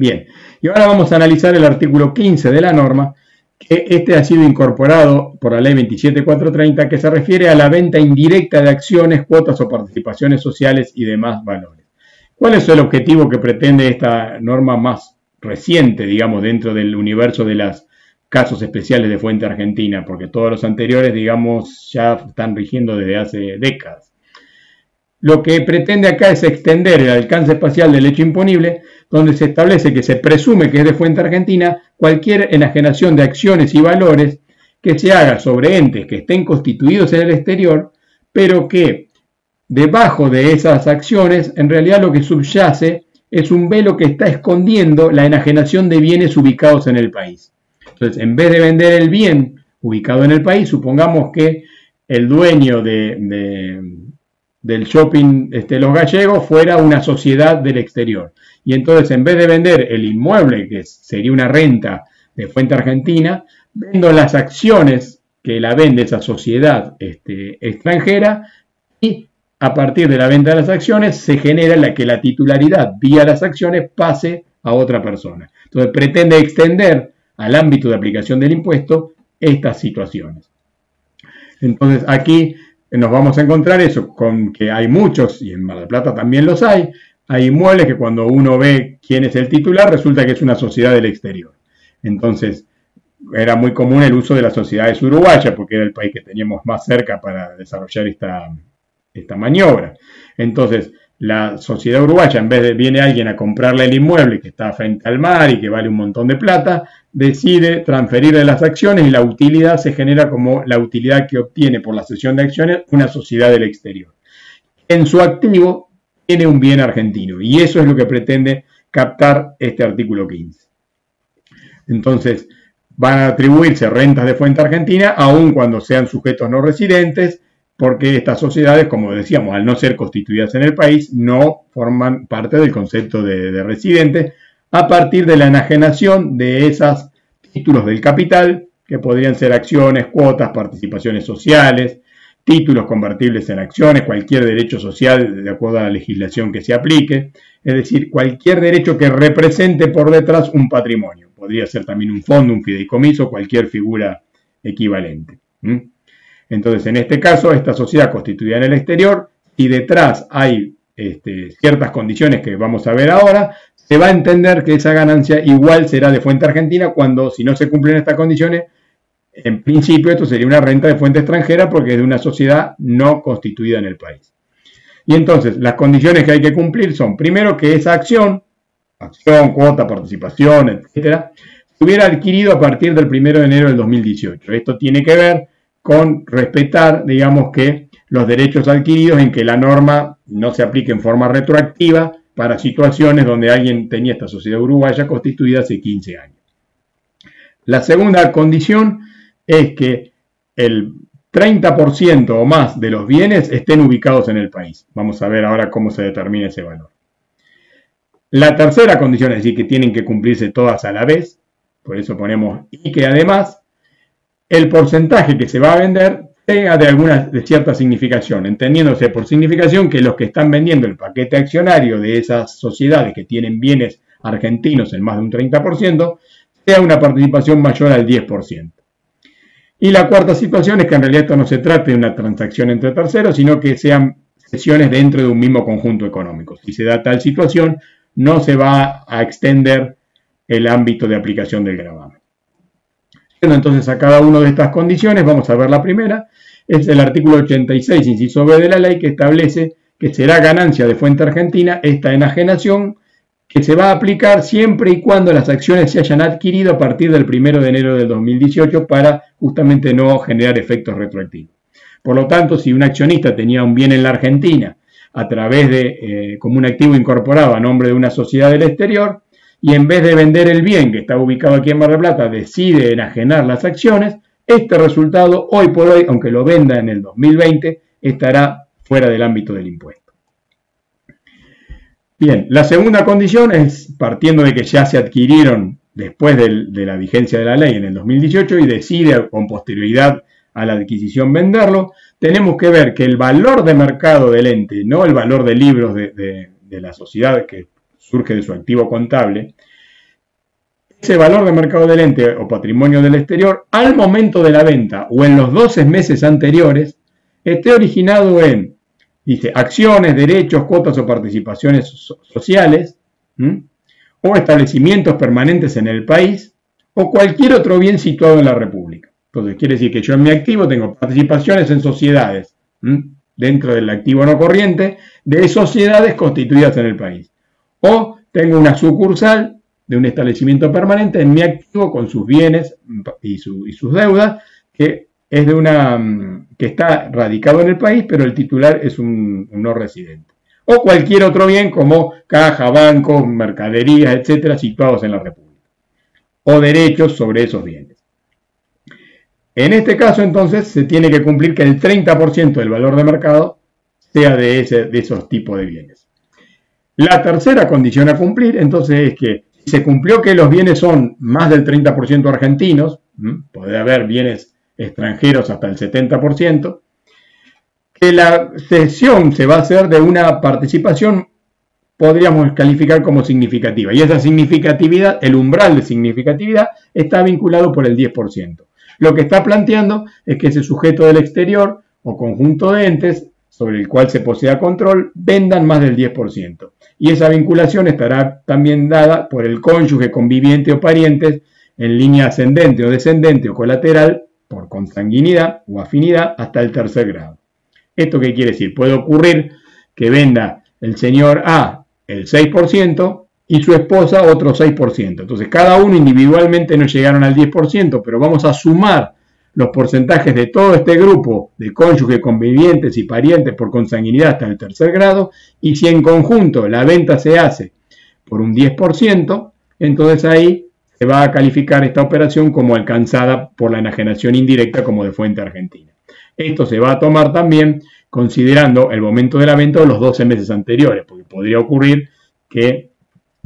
Bien, y ahora vamos a analizar el artículo 15 de la norma, que este ha sido incorporado por la ley 27430, que se refiere a la venta indirecta de acciones, cuotas o participaciones sociales y demás valores. ¿Cuál es el objetivo que pretende esta norma más reciente, digamos, dentro del universo de los casos especiales de fuente argentina? Porque todos los anteriores, digamos, ya están rigiendo desde hace décadas. Lo que pretende acá es extender el alcance espacial del hecho imponible, donde se establece que se presume que es de fuente argentina cualquier enajenación de acciones y valores que se haga sobre entes que estén constituidos en el exterior, pero que debajo de esas acciones en realidad lo que subyace es un velo que está escondiendo la enajenación de bienes ubicados en el país. Entonces, en vez de vender el bien ubicado en el país, supongamos que el dueño de, del shopping este, Los Gallegos fuera una sociedad del exterior. Y entonces, en vez de vender el inmueble, que sería una renta de fuente argentina, vendo las acciones que la vende esa sociedad este, extranjera y a partir de la venta de las acciones se genera la que la titularidad vía las acciones pase a otra persona. Entonces pretende extender al ámbito de aplicación del impuesto estas situaciones. Entonces aquí nos vamos a encontrar eso, con que hay muchos, y en Mar del Plata también los hay, hay inmuebles que cuando uno ve quién es el titular resulta que es una sociedad del exterior. Entonces, era muy común el uso de las sociedades uruguayas, porque era el país que teníamos más cerca para desarrollar esta, esta maniobra. Entonces, la sociedad uruguaya, en vez de viene alguien a comprarle el inmueble que está frente al mar y que vale un montón de plata, decide transferirle las acciones y la utilidad se genera como la utilidad que obtiene por la cesión de acciones una sociedad del exterior. En su activo tiene un bien argentino y eso es lo que pretende captar este artículo 15. Entonces, van a atribuirse rentas de fuente argentina, aun cuando sean sujetos no residentes, porque estas sociedades, como decíamos, al no ser constituidas en el país, no forman parte del concepto de, de residentes, a partir de la enajenación de esos títulos del capital, que podrían ser acciones, cuotas, participaciones sociales, títulos convertibles en acciones, cualquier derecho social de acuerdo a la legislación que se aplique, es decir, cualquier derecho que represente por detrás un patrimonio podría ser también un fondo, un fideicomiso, cualquier figura equivalente. Entonces, en este caso, esta sociedad constituida en el exterior, y detrás hay este, ciertas condiciones que vamos a ver ahora, se va a entender que esa ganancia igual será de fuente argentina cuando, si no se cumplen estas condiciones, en principio esto sería una renta de fuente extranjera porque es de una sociedad no constituida en el país. Y entonces, las condiciones que hay que cumplir son, primero, que esa acción acción, cuota, participación, etcétera, se hubiera adquirido a partir del 1 de enero del 2018. Esto tiene que ver con respetar, digamos que, los derechos adquiridos en que la norma no se aplique en forma retroactiva para situaciones donde alguien tenía esta sociedad uruguaya constituida hace 15 años. La segunda condición es que el 30% o más de los bienes estén ubicados en el país. Vamos a ver ahora cómo se determina ese valor. La tercera condición es decir que tienen que cumplirse todas a la vez, por eso ponemos y que además el porcentaje que se va a vender tenga de alguna de cierta significación, entendiéndose por significación que los que están vendiendo el paquete accionario de esas sociedades que tienen bienes argentinos en más de un 30%, sea una participación mayor al 10%. Y la cuarta situación es que en realidad esto no se trate de una transacción entre terceros, sino que sean sesiones dentro de un mismo conjunto económico. Si se da tal situación, no se va a extender el ámbito de aplicación del gravamen. Entonces a cada una de estas condiciones, vamos a ver la primera, es el artículo 86, inciso B de la ley, que establece que será ganancia de fuente argentina esta enajenación que se va a aplicar siempre y cuando las acciones se hayan adquirido a partir del 1 de enero del 2018 para justamente no generar efectos retroactivos. Por lo tanto, si un accionista tenía un bien en la Argentina a través de, eh, como un activo incorporado a nombre de una sociedad del exterior, y en vez de vender el bien que está ubicado aquí en Mar del Plata, decide enajenar las acciones, este resultado, hoy por hoy, aunque lo venda en el 2020, estará fuera del ámbito del impuesto. Bien, la segunda condición es, partiendo de que ya se adquirieron después de la vigencia de la ley en el 2018 y decide con posterioridad a la adquisición venderlo, tenemos que ver que el valor de mercado del ente, no el valor de libros de, la sociedad que surge de su activo contable, ese valor de mercado del ente o patrimonio del exterior al momento de la venta o en los 12 meses anteriores esté originado en, dice, acciones, derechos, cuotas o participaciones sociales, o establecimientos permanentes en el país, o cualquier otro bien situado en la República. Entonces, quiere decir que yo en mi activo tengo participaciones en sociedades, dentro del activo no corriente, de sociedades constituidas en el país. O tengo una sucursal de un establecimiento permanente en mi activo con sus bienes y, sus deudas, que es de una mm, que está radicado en el país, pero el titular es un, no residente. O cualquier otro bien como caja, banco, mercaderías, etcétera, situados en la República. O derechos sobre esos bienes. En este caso, entonces, se tiene que cumplir que el 30% del valor de mercado sea de, ese, de esos tipos de bienes. La tercera condición a cumplir, entonces, es que si se cumplió que los bienes son más del 30% argentinos, puede haber bienes extranjeros hasta el 70%, que la cesión se va a hacer de una participación, podríamos calificar como significativa. Y esa significatividad, el umbral de significatividad, está vinculado por el 10%. Lo que está planteando es que ese sujeto del exterior o conjunto de entes sobre el cual se posea control vendan más del 10%. Y esa vinculación estará también dada por el cónyuge, conviviente o parientes en línea ascendente o descendente o colateral por consanguinidad o afinidad hasta el tercer grado. ¿Esto qué quiere decir? Puede ocurrir que venda el señor A el 6% y su esposa otro 6%. Entonces cada uno individualmente no llegaron al 10%, pero vamos a sumar los porcentajes de todo este grupo de cónyuges, convivientes y parientes por consanguinidad hasta el tercer grado, y si en conjunto la venta se hace por un 10%, entonces ahí se va a calificar esta operación como alcanzada por la enajenación indirecta como de fuente argentina. Esto se va a tomar también considerando el momento de la venta o los 12 meses anteriores, porque podría ocurrir que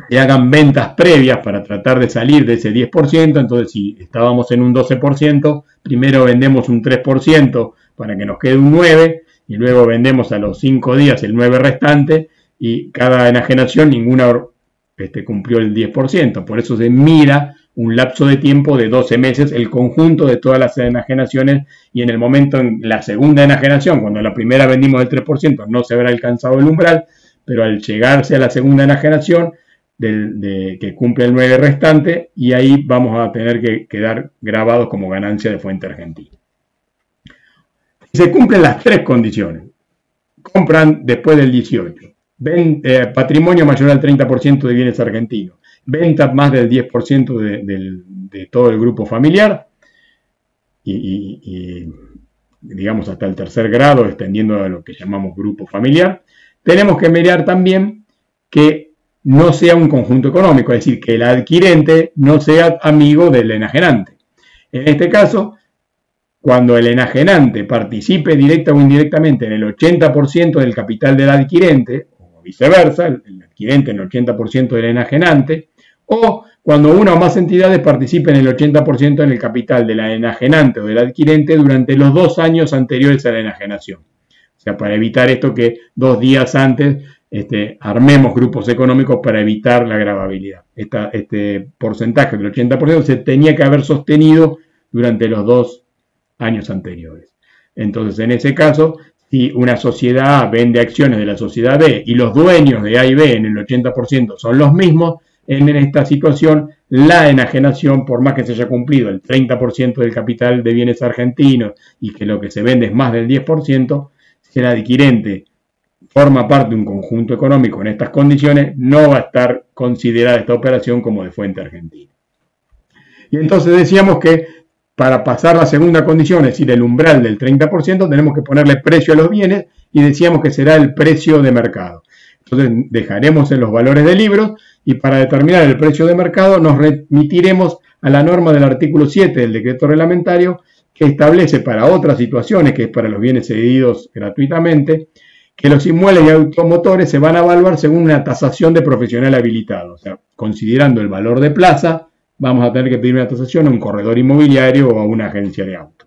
que hagan ventas previas para tratar de salir de ese 10%, entonces si estábamos en un 12%, primero vendemos un 3% para que nos quede un 9% y luego vendemos a los 5 días el 9 restante y cada enajenación ninguna este, cumplió el 10%, por eso se mira un lapso de tiempo de 12 meses el conjunto de todas las enajenaciones y en el momento en la segunda enajenación, cuando la primera vendimos el 3%, no se habrá alcanzado el umbral, pero al llegarse a la segunda enajenación de, que cumple el 9 restante y ahí vamos a tener que quedar grabados como ganancia de fuente argentina. Se cumplen las tres condiciones. Compran después del 18. Eh, patrimonio mayor al 30% de bienes argentinos. Venta más del 10% de, todo el grupo familiar. Y, y, digamos hasta el tercer grado, extendiendo a lo que llamamos grupo familiar. Tenemos que mirar también que no sea un conjunto económico, es decir, que el adquirente no sea amigo del enajenante. En este caso, cuando el enajenante participe directa o indirectamente en el 80% del capital del adquirente, o viceversa, el adquirente en el 80% del enajenante, o cuando una o más entidades participen en el 80% en el capital de la enajenante o del adquirente durante los dos años anteriores a la enajenación. O sea, para evitar esto que dos días antes este, armemos grupos económicos para evitar la gravabilidad. este porcentaje del 80% se tenía que haber sostenido durante los dos años anteriores. Entonces, en ese caso, si una sociedad A vende acciones de la sociedad B y los dueños de A y B en el 80% son los mismos, en esta situación la enajenación, por más que se haya cumplido el 30% del capital de bienes argentinos y que lo que se vende es más del 10%, si el adquirente forma parte de un conjunto económico en estas condiciones, no va a estar considerada esta operación como de fuente argentina. Y entonces decíamos que para pasar la segunda condición, es decir, el umbral del 30%, tenemos que ponerle precio a los bienes y decíamos que será el precio de mercado. Entonces dejaremos en los valores de libros y para determinar el precio de mercado nos remitiremos a la norma del artículo 7 del decreto reglamentario que establece para otras situaciones, que es para los bienes cedidos gratuitamente, que los inmuebles y automotores se van a evaluar según una tasación de profesional habilitado. O sea, considerando el valor de plaza, vamos a tener que pedir una tasación a un corredor inmobiliario o a una agencia de auto.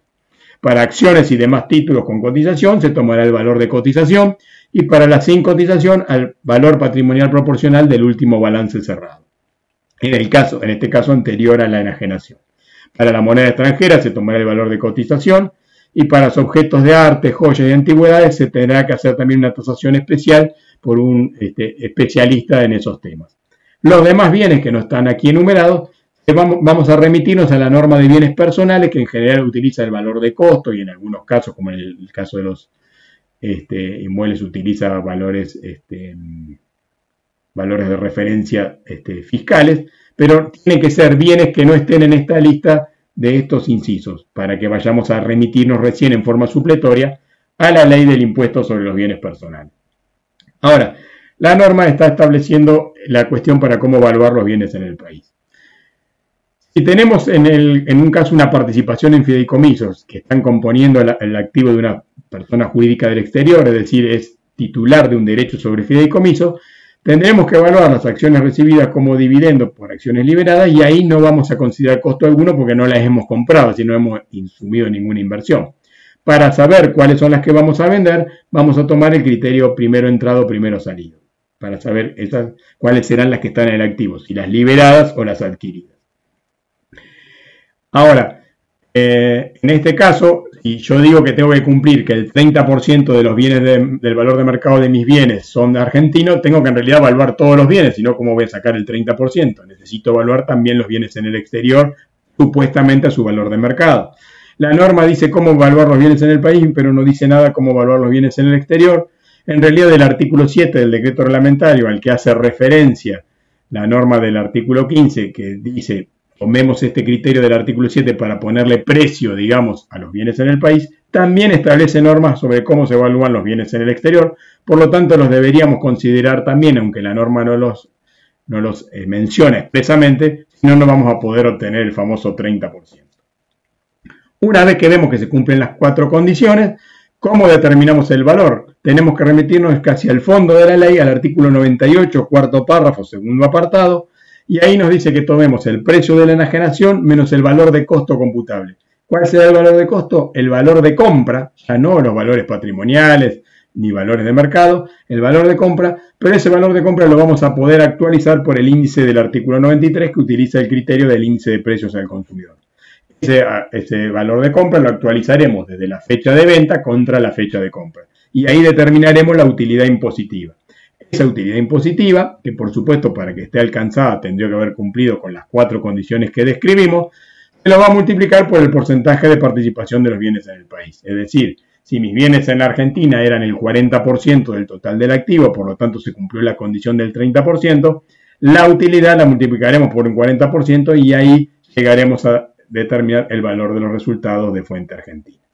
Para acciones y demás títulos con cotización se tomará el valor de cotización y para la sin cotización al valor patrimonial proporcional del último balance cerrado. en, el caso, en este caso anterior a la enajenación. Para la moneda extranjera se tomará el valor de cotización y para los objetos de arte, joyas y antigüedades se tendrá que hacer también una tasación especial por un este, especialista en esos temas. Los demás bienes que no están aquí enumerados, vamos, a remitirnos a la norma de bienes personales que en general utiliza el valor de costo y en algunos casos, como en el, caso de los este, inmuebles, utiliza valores, este, valores de referencia fiscales, pero tienen que ser bienes que no estén en esta lista de estos incisos, para que vayamos a remitirnos recién en forma supletoria a la ley del impuesto sobre los bienes personales. Ahora, la norma está estableciendo la cuestión para cómo evaluar los bienes en el país. Si tenemos en, en un caso una participación en fideicomisos que están componiendo el, activo de una persona jurídica del exterior, es decir, es titular de un derecho sobre fideicomiso, tendremos que evaluar las acciones recibidas como dividendo por acciones liberadas y ahí no vamos a considerar costo alguno porque no las hemos comprado, si no hemos insumido ninguna inversión. Para saber cuáles son las que vamos a vender, vamos a tomar el criterio primero entrado, primero salido, para saber cuáles serán las que están en el activo, si las liberadas o las adquiridas. Ahora, eh, en este caso, yo digo que tengo que cumplir que el 30% de los bienes del valor de mercado de mis bienes son argentinos, tengo que en realidad evaluar todos los bienes, si no, ¿cómo voy a sacar el 30%? Necesito evaluar también los bienes en el exterior, supuestamente a su valor de mercado. La norma dice cómo evaluar los bienes en el país, pero no dice nada cómo evaluar los bienes en el exterior. En realidad, del artículo 7 del decreto reglamentario al que hace referencia la norma del artículo 15, que dice tomemos este criterio del artículo 7 para ponerle precio, digamos, a los bienes en el país, también establece normas sobre cómo se evalúan los bienes en el exterior, por lo tanto los deberíamos considerar también, aunque la norma no los, no los eh, menciona expresamente, si no, no vamos a poder obtener el famoso 30%. Una vez que vemos que se cumplen las cuatro condiciones, ¿cómo determinamos el valor? Tenemos que remitirnos casi al fondo de la ley, al artículo 98, cuarto párrafo, segundo apartado, y ahí nos dice que tomemos el precio de la enajenación menos el valor de costo computable. ¿Cuál será el valor de costo? El valor de compra, ya no los valores patrimoniales ni valores de mercado, el valor de compra, pero ese valor de compra lo vamos a poder actualizar por el índice del artículo 93 que utiliza el criterio del índice de precios al consumidor. Ese, ese, valor de compra lo actualizaremos desde la fecha de venta contra la fecha de compra. Y ahí determinaremos la utilidad impositiva. Esa utilidad impositiva, que por supuesto para que esté alcanzada tendría que haber cumplido con las cuatro condiciones que describimos, se lo va a multiplicar por el porcentaje de participación de los bienes en el país. Es decir, si mis bienes en la Argentina eran el 40% del total del activo, por lo tanto se cumplió la condición del 30%, la utilidad la multiplicaremos por un 40% y ahí llegaremos a determinar el valor de los resultados de fuente argentina.